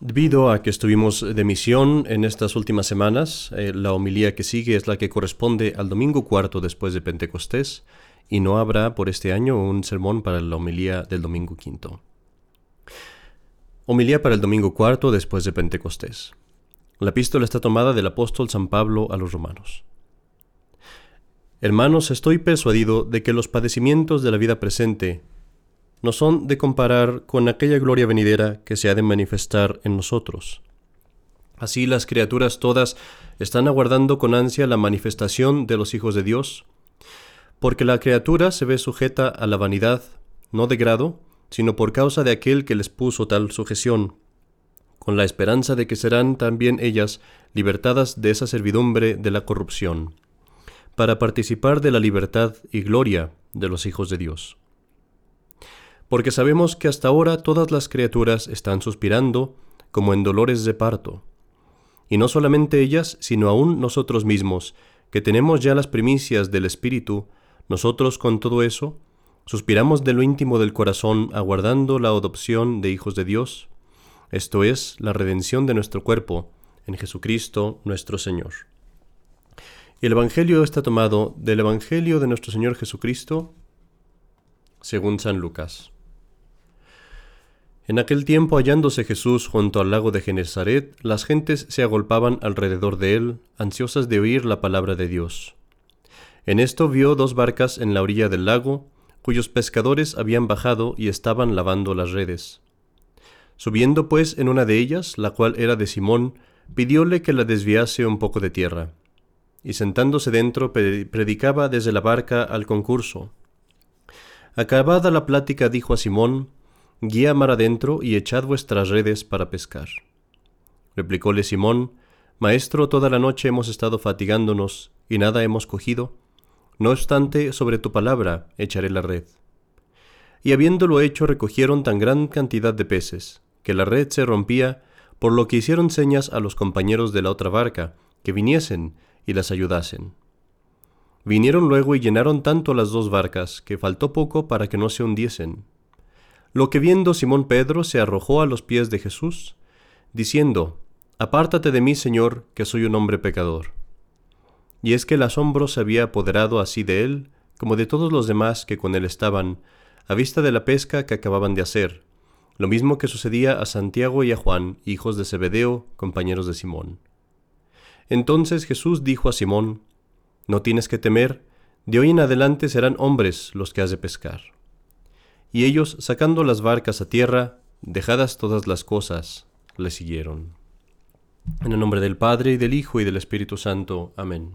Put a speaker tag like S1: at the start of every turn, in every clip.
S1: Debido a que estuvimos de misión en estas últimas semanas, eh, la homilía que sigue es la que corresponde al domingo cuarto después de Pentecostés y no habrá por este año un sermón para la homilía del domingo quinto. Homilía para el domingo cuarto después de Pentecostés. La epístola está tomada del apóstol San Pablo a los romanos. Hermanos, estoy persuadido de que los padecimientos de la vida presente no son de comparar con aquella gloria venidera que se ha de manifestar en nosotros. Así las criaturas todas están aguardando con ansia la manifestación de los hijos de Dios, porque la criatura se ve sujeta a la vanidad, no de grado, sino por causa de aquel que les puso tal sujeción, con la esperanza de que serán también ellas libertadas de esa servidumbre de la corrupción, para participar de la libertad y gloria de los hijos de Dios porque sabemos que hasta ahora todas las criaturas están suspirando como en dolores de parto. Y no solamente ellas, sino aún nosotros mismos, que tenemos ya las primicias del Espíritu, nosotros con todo eso, suspiramos de lo íntimo del corazón aguardando la adopción de hijos de Dios, esto es, la redención de nuestro cuerpo, en Jesucristo nuestro Señor. El Evangelio está tomado del Evangelio de nuestro Señor Jesucristo, según San Lucas. En aquel tiempo, hallándose Jesús junto al lago de Genezaret, las gentes se agolpaban alrededor de él, ansiosas de oír la palabra de Dios. En esto vio dos barcas en la orilla del lago, cuyos pescadores habían bajado y estaban lavando las redes. Subiendo pues en una de ellas, la cual era de Simón, pidióle que la desviase un poco de tierra. Y sentándose dentro, predicaba desde la barca al concurso. Acabada la plática, dijo a Simón, Guía mar adentro y echad vuestras redes para pescar. Replicóle Simón, Maestro, toda la noche hemos estado fatigándonos y nada hemos cogido. No obstante, sobre tu palabra echaré la red. Y habiéndolo hecho, recogieron tan gran cantidad de peces, que la red se rompía, por lo que hicieron señas a los compañeros de la otra barca, que viniesen y las ayudasen. Vinieron luego y llenaron tanto las dos barcas, que faltó poco para que no se hundiesen. Lo que viendo Simón Pedro se arrojó a los pies de Jesús, diciendo, Apártate de mí, Señor, que soy un hombre pecador. Y es que el asombro se había apoderado así de él, como de todos los demás que con él estaban, a vista de la pesca que acababan de hacer, lo mismo que sucedía a Santiago y a Juan, hijos de Zebedeo, compañeros de Simón. Entonces Jesús dijo a Simón, No tienes que temer, de hoy en adelante serán hombres los que has de pescar. Y ellos, sacando las barcas a tierra, dejadas todas las cosas, le siguieron. En el nombre del Padre, y del Hijo, y del Espíritu Santo. Amén.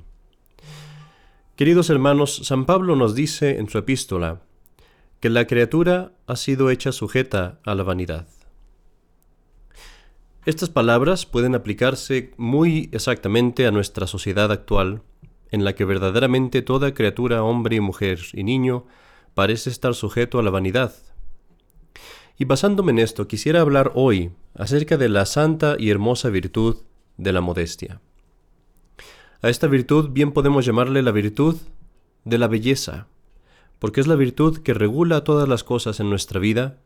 S1: Queridos hermanos, San Pablo nos dice en su epístola que la criatura ha sido hecha sujeta a la vanidad. Estas palabras pueden aplicarse muy exactamente a nuestra sociedad actual, en la que verdaderamente toda criatura, hombre mujer y niño, parece estar sujeto a la vanidad. Y basándome en esto, quisiera hablar hoy acerca de la santa y hermosa virtud de la modestia. A esta virtud bien podemos llamarle la virtud de la belleza, porque es la virtud que regula todas las cosas en nuestra vida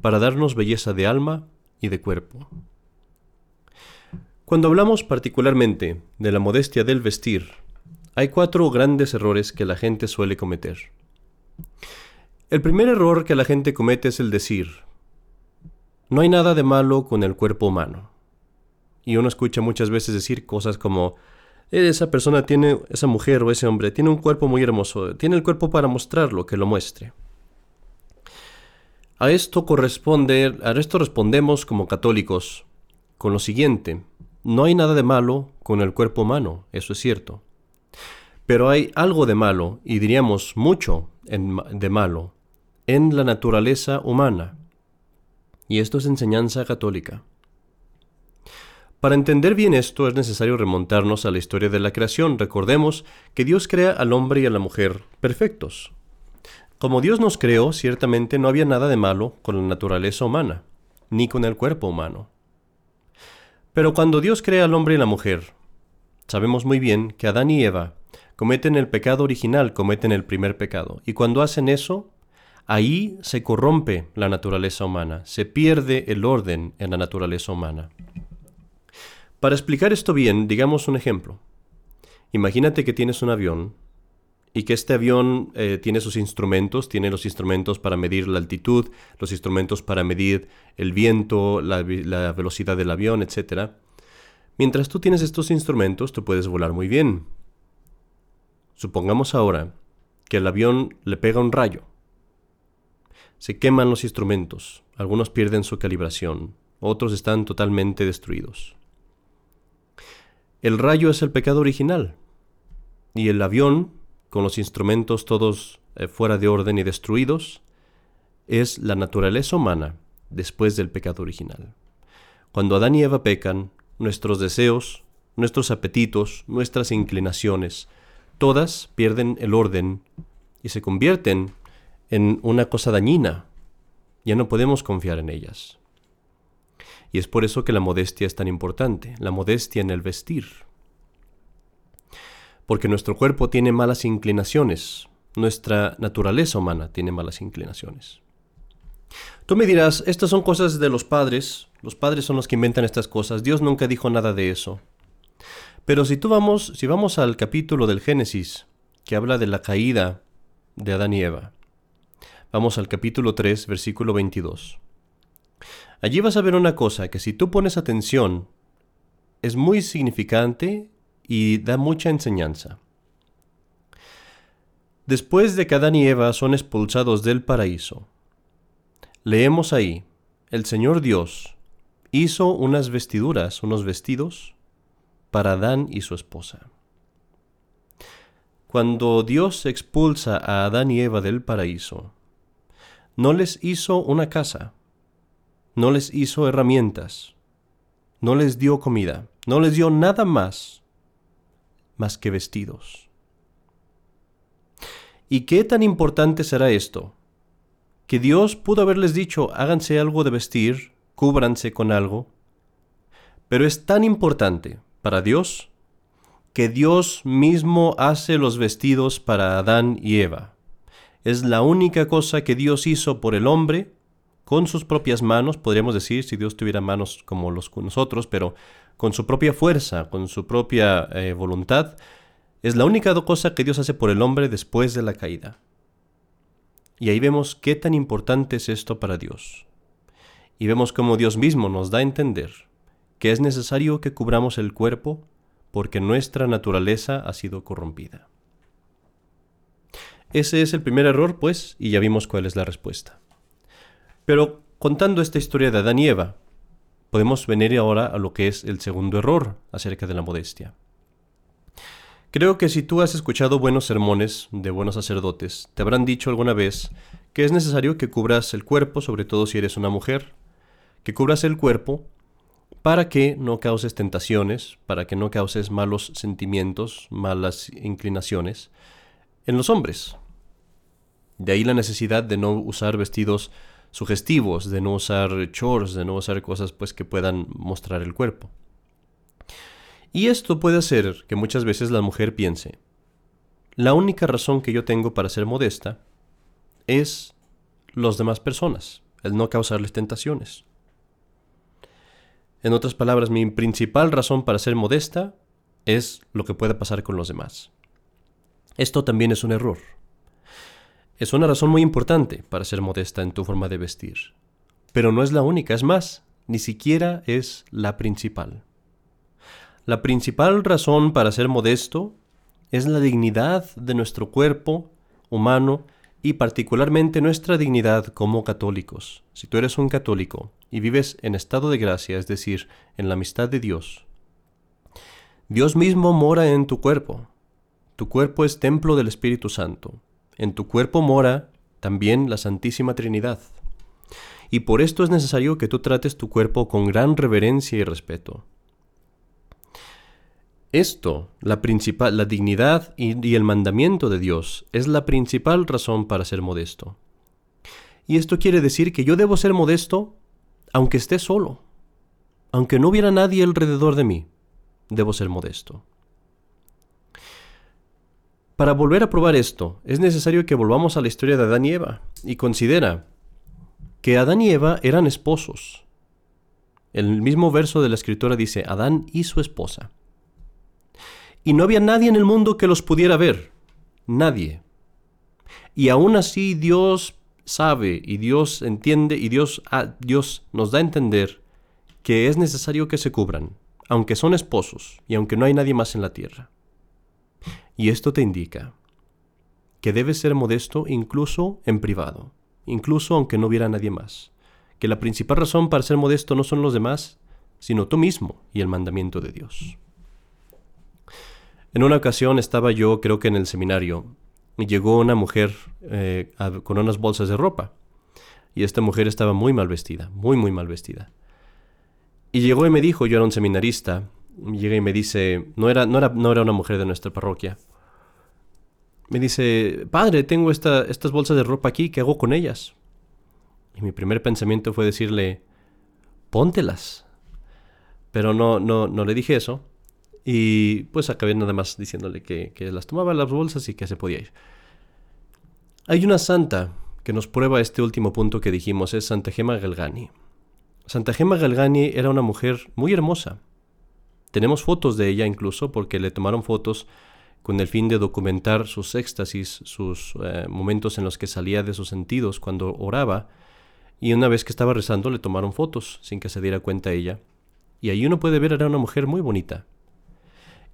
S1: para darnos belleza de alma y de cuerpo. Cuando hablamos particularmente de la modestia del vestir, hay cuatro grandes errores que la gente suele cometer. El primer error que la gente comete es el decir, no hay nada de malo con el cuerpo humano. Y uno escucha muchas veces decir cosas como, esa persona tiene, esa mujer o ese hombre tiene un cuerpo muy hermoso, tiene el cuerpo para mostrarlo, que lo muestre. A esto corresponde, a esto respondemos como católicos con lo siguiente, no hay nada de malo con el cuerpo humano, eso es cierto. Pero hay algo de malo, y diríamos mucho de malo, en la naturaleza humana. Y esto es enseñanza católica. Para entender bien esto es necesario remontarnos a la historia de la creación. Recordemos que Dios crea al hombre y a la mujer perfectos. Como Dios nos creó, ciertamente no había nada de malo con la naturaleza humana, ni con el cuerpo humano. Pero cuando Dios crea al hombre y la mujer, sabemos muy bien que Adán y Eva cometen el pecado original, cometen el primer pecado. Y cuando hacen eso, ahí se corrompe la naturaleza humana, se pierde el orden en la naturaleza humana. Para explicar esto bien, digamos un ejemplo. Imagínate que tienes un avión y que este avión eh, tiene sus instrumentos, tiene los instrumentos para medir la altitud, los instrumentos para medir el viento, la, la velocidad del avión, etc. Mientras tú tienes estos instrumentos, tú puedes volar muy bien. Supongamos ahora que el avión le pega un rayo. Se queman los instrumentos, algunos pierden su calibración, otros están totalmente destruidos. El rayo es el pecado original, y el avión con los instrumentos todos eh, fuera de orden y destruidos, es la naturaleza humana después del pecado original. Cuando Adán y Eva pecan, nuestros deseos, nuestros apetitos, nuestras inclinaciones, todas pierden el orden y se convierten en una cosa dañina. Ya no podemos confiar en ellas. Y es por eso que la modestia es tan importante, la modestia en el vestir porque nuestro cuerpo tiene malas inclinaciones, nuestra naturaleza humana tiene malas inclinaciones. Tú me dirás, estas son cosas de los padres, los padres son los que inventan estas cosas, Dios nunca dijo nada de eso. Pero si tú vamos, si vamos al capítulo del Génesis, que habla de la caída de Adán y Eva, vamos al capítulo 3, versículo 22. Allí vas a ver una cosa que si tú pones atención, es muy significante y da mucha enseñanza. Después de que Adán y Eva son expulsados del paraíso, leemos ahí, el Señor Dios hizo unas vestiduras, unos vestidos, para Adán y su esposa. Cuando Dios expulsa a Adán y Eva del paraíso, no les hizo una casa, no les hizo herramientas, no les dio comida, no les dio nada más más que vestidos. ¿Y qué tan importante será esto? Que Dios pudo haberles dicho, háganse algo de vestir, cúbranse con algo. Pero es tan importante para Dios que Dios mismo hace los vestidos para Adán y Eva. Es la única cosa que Dios hizo por el hombre con sus propias manos, podríamos decir, si Dios tuviera manos como los nosotros, pero con su propia fuerza, con su propia eh, voluntad, es la única cosa que Dios hace por el hombre después de la caída. Y ahí vemos qué tan importante es esto para Dios. Y vemos cómo Dios mismo nos da a entender que es necesario que cubramos el cuerpo porque nuestra naturaleza ha sido corrompida. Ese es el primer error, pues, y ya vimos cuál es la respuesta. Pero contando esta historia de Adán y Eva, podemos venir ahora a lo que es el segundo error acerca de la modestia. Creo que si tú has escuchado buenos sermones de buenos sacerdotes, te habrán dicho alguna vez que es necesario que cubras el cuerpo, sobre todo si eres una mujer, que cubras el cuerpo para que no causes tentaciones, para que no causes malos sentimientos, malas inclinaciones en los hombres. De ahí la necesidad de no usar vestidos sugestivos, de no usar chores, de no usar cosas pues que puedan mostrar el cuerpo. Y esto puede hacer que muchas veces la mujer piense, la única razón que yo tengo para ser modesta es los demás personas, el no causarles tentaciones. En otras palabras, mi principal razón para ser modesta es lo que pueda pasar con los demás. Esto también es un error. Es una razón muy importante para ser modesta en tu forma de vestir. Pero no es la única, es más, ni siquiera es la principal. La principal razón para ser modesto es la dignidad de nuestro cuerpo humano y particularmente nuestra dignidad como católicos. Si tú eres un católico y vives en estado de gracia, es decir, en la amistad de Dios, Dios mismo mora en tu cuerpo. Tu cuerpo es templo del Espíritu Santo. En tu cuerpo mora también la Santísima Trinidad. Y por esto es necesario que tú trates tu cuerpo con gran reverencia y respeto. Esto, la principal, la dignidad y, el mandamiento de Dios, es la principal razón para ser modesto. Y esto quiere decir que yo debo ser modesto aunque esté solo, aunque no hubiera nadie alrededor de mí, debo ser modesto. Para volver a probar esto, es necesario que volvamos a la historia de Adán y Eva y considera que Adán y Eva eran esposos. El mismo verso de la escritura dice, Adán y su esposa. Y no había nadie en el mundo que los pudiera ver. Nadie. Y aún así Dios sabe y Dios entiende y Dios, ah, Dios nos da a entender que es necesario que se cubran, aunque son esposos y aunque no hay nadie más en la tierra. Y esto te indica que debes ser modesto incluso en privado, incluso aunque no hubiera nadie más. Que la principal razón para ser modesto no son los demás, sino tú mismo y el mandamiento de Dios. En una ocasión estaba yo, creo que en el seminario, y llegó una mujer eh, con unas bolsas de ropa. Y esta mujer estaba muy mal vestida, muy, muy mal vestida. Y llegó y me dijo, yo era un seminarista, llega y me dice, no era, no era, no era una mujer de nuestra parroquia. Me dice, padre, tengo esta, estas bolsas de ropa aquí, ¿qué hago con ellas? Y mi primer pensamiento fue decirle, póntelas. Pero no, no, no le dije eso. Y pues acabé nada más diciéndole que, las tomaba las bolsas y que se podía ir. Hay una santa que nos prueba este último punto que dijimos, es Santa Gema Galgani. Santa Gema Galgani era una mujer muy hermosa. Tenemos fotos de ella incluso porque le tomaron fotos con el fin de documentar sus éxtasis, sus eh, momentos en los que salía de sus sentidos cuando oraba, y una vez que estaba rezando le tomaron fotos sin que se diera cuenta ella. Y ahí uno puede ver era una mujer muy bonita,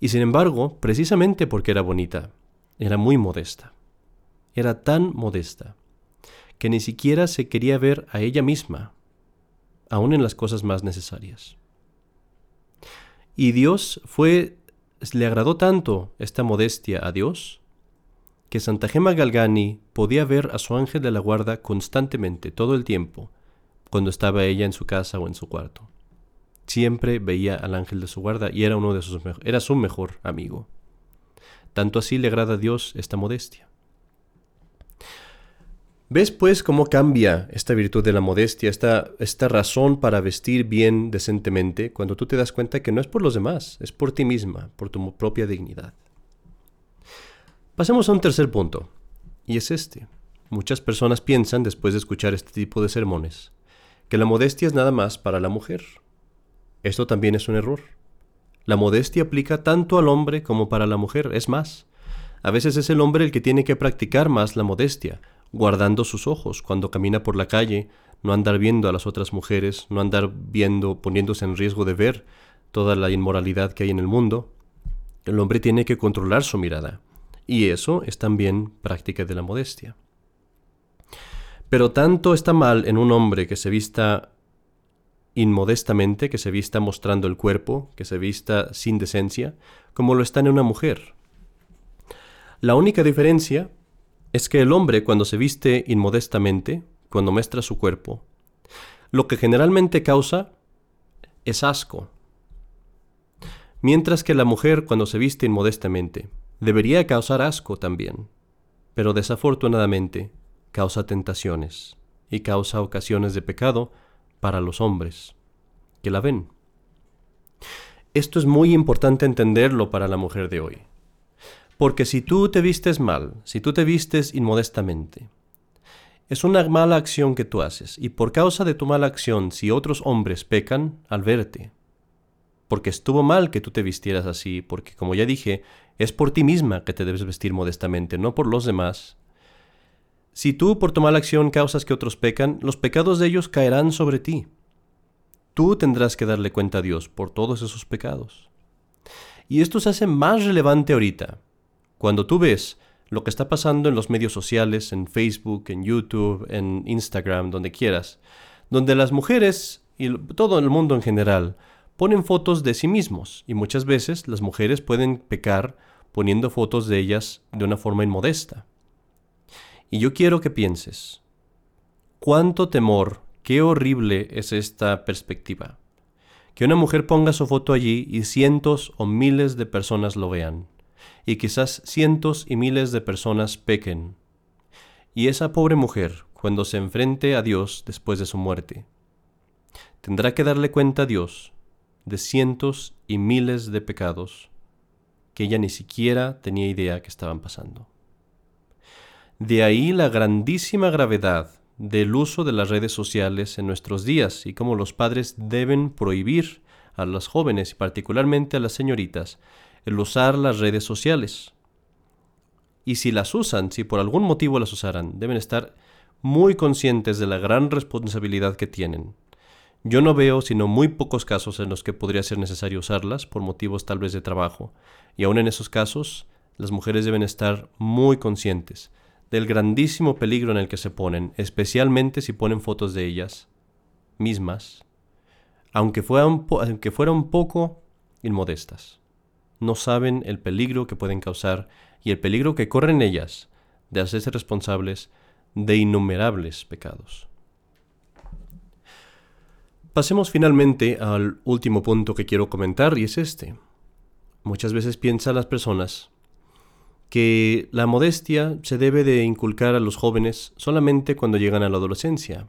S1: y sin embargo, precisamente porque era bonita, era muy modesta. Era tan modesta que ni siquiera se quería ver a ella misma, aun en las cosas más necesarias. Y Dios fue, le agradó tanto esta modestia a Dios, que Santa Gema Galgani podía ver a su ángel de la guarda constantemente, todo el tiempo, cuando estaba ella en su casa o en su cuarto siempre veía al ángel de su guarda y era uno de sus era su mejor amigo. Tanto así le agrada a Dios esta modestia. ¿Ves pues cómo cambia esta virtud de la modestia, esta, esta razón para vestir bien decentemente, cuando tú te das cuenta que no es por los demás, es por ti misma, por tu propia dignidad? Pasemos a un tercer punto, y es este. Muchas personas piensan, después de escuchar este tipo de sermones, que la modestia es nada más para la mujer, esto también es un error. La modestia aplica tanto al hombre como para la mujer, es más. A veces es el hombre el que tiene que practicar más la modestia, guardando sus ojos cuando camina por la calle, no andar viendo a las otras mujeres, no andar viendo, poniéndose en riesgo de ver toda la inmoralidad que hay en el mundo. El hombre tiene que controlar su mirada, y eso es también práctica de la modestia. Pero tanto está mal en un hombre que se vista inmodestamente, que se vista mostrando el cuerpo, que se vista sin decencia, como lo está en una mujer. La única diferencia es que el hombre cuando se viste inmodestamente, cuando muestra su cuerpo, lo que generalmente causa es asco. Mientras que la mujer cuando se viste inmodestamente debería causar asco también, pero desafortunadamente causa tentaciones y causa ocasiones de pecado para los hombres que la ven. Esto es muy importante entenderlo para la mujer de hoy. Porque si tú te vistes mal, si tú te vistes inmodestamente, es una mala acción que tú haces, y por causa de tu mala acción, si otros hombres pecan al verte, porque estuvo mal que tú te vistieras así, porque como ya dije, es por ti misma que te debes vestir modestamente, no por los demás, si tú por tu mala acción causas que otros pecan, los pecados de ellos caerán sobre ti. Tú tendrás que darle cuenta a Dios por todos esos pecados. Y esto se hace más relevante ahorita, cuando tú ves lo que está pasando en los medios sociales, en Facebook, en YouTube, en Instagram, donde quieras, donde las mujeres y todo el mundo en general ponen fotos de sí mismos y muchas veces las mujeres pueden pecar poniendo fotos de ellas de una forma inmodesta. Y yo quiero que pienses, ¿cuánto temor, qué horrible es esta perspectiva? Que una mujer ponga su foto allí y cientos o miles de personas lo vean, y quizás cientos y miles de personas pequen. Y esa pobre mujer, cuando se enfrente a Dios después de su muerte, tendrá que darle cuenta a Dios de cientos y miles de pecados que ella ni siquiera tenía idea que estaban pasando. De ahí la grandísima gravedad del uso de las redes sociales en nuestros días y cómo los padres deben prohibir a las jóvenes y particularmente a las señoritas el usar las redes sociales. Y si las usan, si por algún motivo las usaran, deben estar muy conscientes de la gran responsabilidad que tienen. Yo no veo sino muy pocos casos en los que podría ser necesario usarlas por motivos tal vez de trabajo, y aun en esos casos, las mujeres deben estar muy conscientes del grandísimo peligro en el que se ponen, especialmente si ponen fotos de ellas mismas, aunque fueran, un poco inmodestas. No saben el peligro que pueden causar y el peligro que corren ellas de hacerse responsables de innumerables pecados. Pasemos finalmente al último punto que quiero comentar y es este. Muchas veces piensan las personas que la modestia se debe de inculcar a los jóvenes solamente cuando llegan a la adolescencia,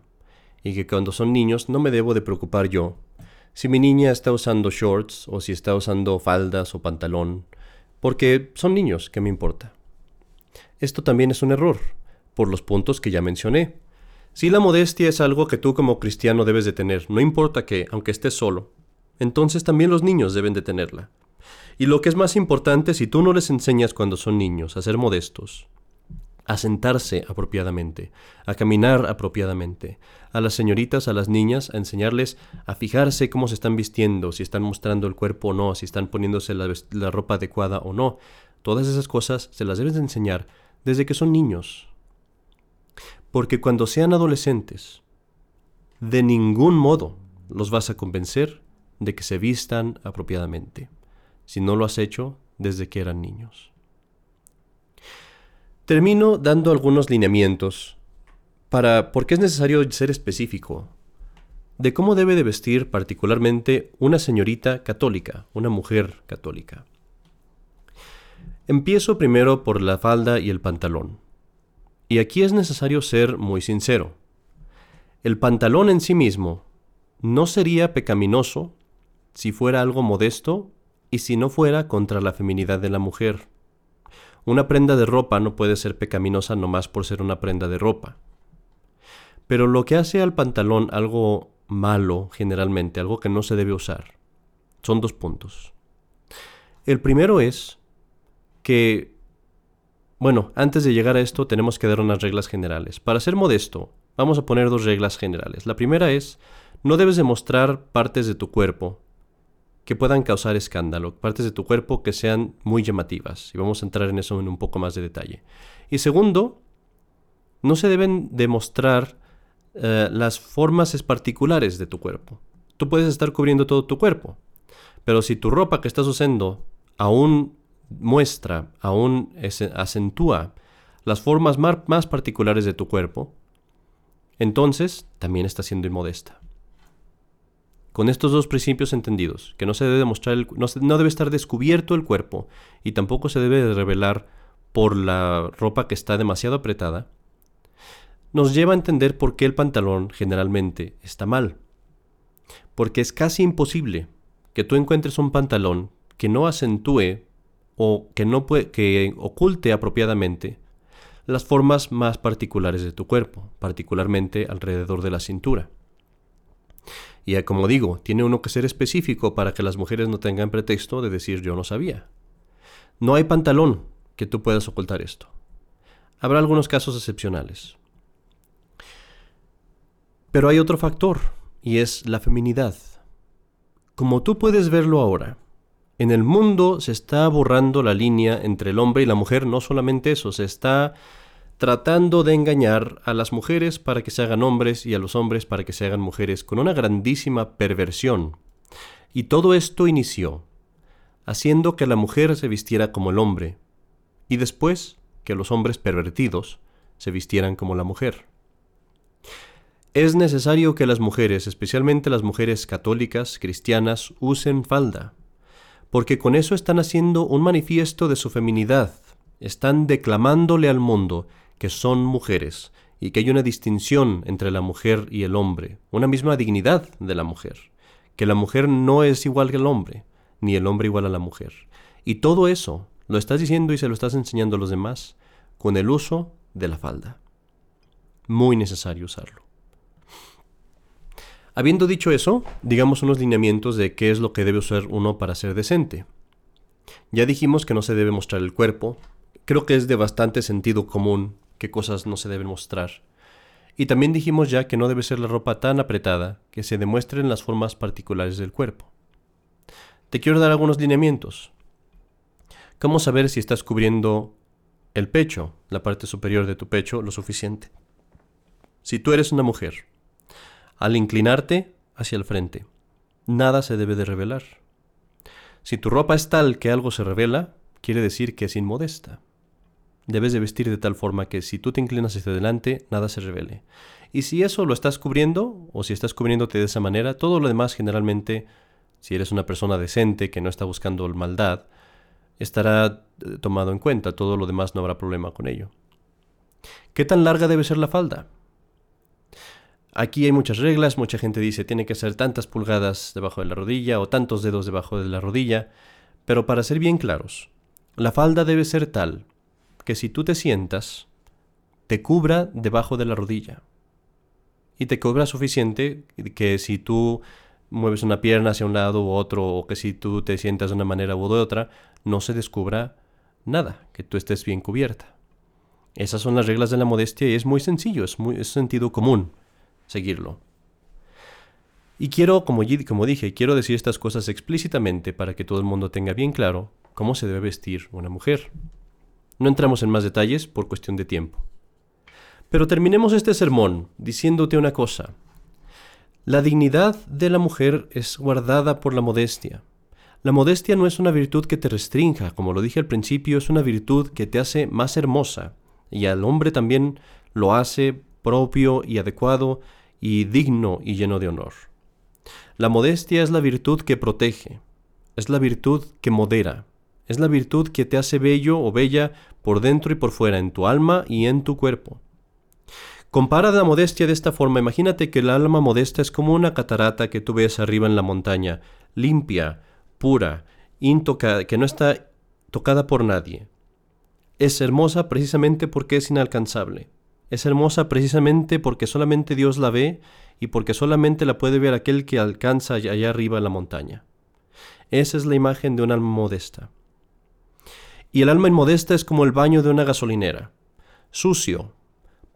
S1: y que cuando son niños no me debo de preocupar yo si mi niña está usando shorts o si está usando faldas o pantalón, porque son niños, ¿qué me importa? Esto también es un error, por los puntos que ya mencioné. Si la modestia es algo que tú como cristiano debes de tener, no importa que, aunque estés solo, entonces también los niños deben de tenerla. Y lo que es más importante, si tú no les enseñas cuando son niños a ser modestos, a sentarse apropiadamente, a caminar apropiadamente, a las señoritas, a las niñas, a enseñarles a fijarse cómo se están vistiendo, si están mostrando el cuerpo o no, si están poniéndose la, ropa adecuada o no. Todas esas cosas se las debes de enseñar desde que son niños. Porque cuando sean adolescentes, de ningún modo los vas a convencer de que se vistan apropiadamente si no lo has hecho desde que eran niños. Termino dando algunos lineamientos para por qué es necesario ser específico de cómo debe de vestir particularmente una señorita católica, una mujer católica. Empiezo primero por la falda y el pantalón. Y aquí es necesario ser muy sincero. El pantalón en sí mismo no sería pecaminoso si fuera algo modesto y si no fuera contra la feminidad de la mujer. Una prenda de ropa no puede ser pecaminosa nomás por ser una prenda de ropa. Pero lo que hace al pantalón algo malo, generalmente, algo que no se debe usar, son dos puntos. El primero es que, bueno, antes de llegar a esto tenemos que dar unas reglas generales. Para ser modesto, vamos a poner dos reglas generales. La primera es, no debes demostrar partes de tu cuerpo que puedan causar escándalo, partes de tu cuerpo que sean muy llamativas. Y vamos a entrar en eso en un poco más de detalle. Y segundo, no se deben demostrar eh, las formas particulares de tu cuerpo. Tú puedes estar cubriendo todo tu cuerpo, pero si tu ropa que estás usando aún muestra, aún acentúa las formas más particulares de tu cuerpo, entonces también está siendo inmodesta. Con estos dos principios entendidos, que no se debe demostrar no, debe estar descubierto el cuerpo y tampoco se debe revelar por la ropa que está demasiado apretada, nos lleva a entender por qué el pantalón generalmente está mal. Porque es casi imposible que tú encuentres un pantalón que no acentúe o que no que oculte apropiadamente las formas más particulares de tu cuerpo, particularmente alrededor de la cintura. Y como digo, tiene uno que ser específico para que las mujeres no tengan pretexto de decir yo no sabía. No hay pantalón que tú puedas ocultar esto. Habrá algunos casos excepcionales. Pero hay otro factor, y es la feminidad. Como tú puedes verlo ahora, en el mundo se está borrando la línea entre el hombre y la mujer, no solamente eso, se está tratando de engañar a las mujeres para que se hagan hombres y a los hombres para que se hagan mujeres con una grandísima perversión. Y todo esto inició haciendo que la mujer se vistiera como el hombre y después que los hombres pervertidos se vistieran como la mujer. Es necesario que las mujeres, especialmente las mujeres católicas, cristianas, usen falda, porque con eso están haciendo un manifiesto de su feminidad, están declamándole al mundo que son mujeres y que hay una distinción entre la mujer y el hombre, una misma dignidad de la mujer, que la mujer no es igual que el hombre, ni el hombre igual a la mujer. Y todo eso lo estás diciendo y se lo estás enseñando a los demás con el uso de la falda. Muy necesario usarlo. Habiendo dicho eso, digamos unos lineamientos de qué es lo que debe usar uno para ser decente. Ya dijimos que no se debe mostrar el cuerpo. Creo que es de bastante sentido común qué cosas no se deben mostrar. Y también dijimos ya que no debe ser la ropa tan apretada que se demuestren las formas particulares del cuerpo. Te quiero dar algunos lineamientos. ¿Cómo saber si estás cubriendo el pecho, la parte superior de tu pecho, lo suficiente? Si tú eres una mujer, al inclinarte hacia el frente, nada se debe de revelar. Si tu ropa es tal que algo se revela, quiere decir que es inmodesta. Debes de vestir de tal forma que si tú te inclinas hacia adelante, nada se revele. Y si eso lo estás cubriendo, o si estás cubriéndote de esa manera, todo lo demás generalmente, si eres una persona decente que no está buscando maldad, estará eh, tomado en cuenta, todo lo demás no habrá problema con ello. ¿Qué tan larga debe ser la falda? Aquí hay muchas reglas, mucha gente dice tiene que ser tantas pulgadas debajo de la rodilla o tantos dedos debajo de la rodilla, pero para ser bien claros, la falda debe ser tal que si tú te sientas, te cubra debajo de la rodilla. Y te cubra suficiente que si tú mueves una pierna hacia un lado u otro, o que si tú te sientas de una manera u de otra, no se descubra nada, que tú estés bien cubierta. Esas son las reglas de la modestia y es muy sencillo, es, muy, es sentido común seguirlo. Y quiero, como, como dije, quiero decir estas cosas explícitamente para que todo el mundo tenga bien claro cómo se debe vestir una mujer. No entramos en más detalles por cuestión de tiempo. Pero terminemos este sermón diciéndote una cosa. La dignidad de la mujer es guardada por la modestia. La modestia no es una virtud que te restrinja, como lo dije al principio, es una virtud que te hace más hermosa, y al hombre también lo hace propio y adecuado y digno y lleno de honor. La modestia es la virtud que protege, es la virtud que modera, es la virtud que te hace bello o bella por dentro y por fuera, en tu alma y en tu cuerpo. Compara la modestia de esta forma. Imagínate que el alma modesta es como una catarata que tú ves arriba en la montaña, limpia, pura, intocada, que no está tocada por nadie. Es hermosa precisamente porque es inalcanzable. Es hermosa precisamente porque solamente Dios la ve y porque solamente la puede ver aquel que alcanza allá arriba en la montaña. Esa es la imagen de un alma modesta. Y el alma inmodesta es como el baño de una gasolinera, sucio,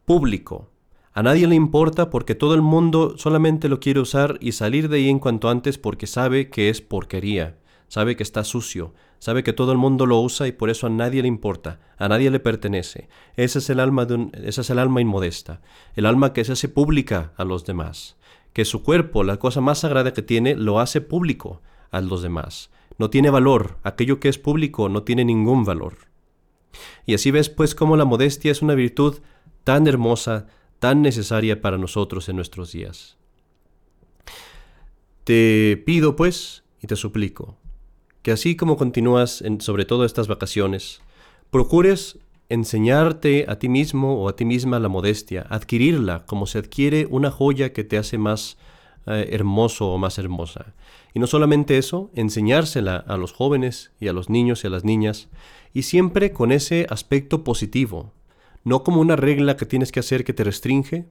S1: público. A nadie le importa porque todo el mundo solamente lo quiere usar y salir de ahí en cuanto antes porque sabe que es porquería, sabe que está sucio, sabe que todo el mundo lo usa y por eso a nadie le importa, a nadie le pertenece. Ese es el alma de un, esa es el alma inmodesta, el alma que se hace pública a los demás, que su cuerpo, la cosa más sagrada que tiene, lo hace público a los demás no tiene valor, aquello que es público no tiene ningún valor. Y así ves pues cómo la modestia es una virtud tan hermosa, tan necesaria para nosotros en nuestros días. Te pido pues y te suplico que así como continúas sobre todo estas vacaciones, procures enseñarte a ti mismo o a ti misma la modestia, adquirirla como se adquiere una joya que te hace más eh, hermoso o más hermosa. Y no solamente eso, enseñársela a los jóvenes y a los niños y a las niñas, y siempre con ese aspecto positivo, no como una regla que tienes que hacer que te restringe,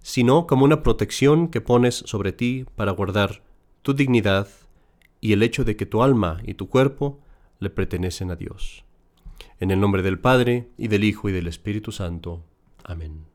S1: sino como una protección que pones sobre ti para guardar tu dignidad y el hecho de que tu alma y tu cuerpo le pertenecen a Dios. En el nombre del Padre, y del Hijo, y del Espíritu Santo. Amén.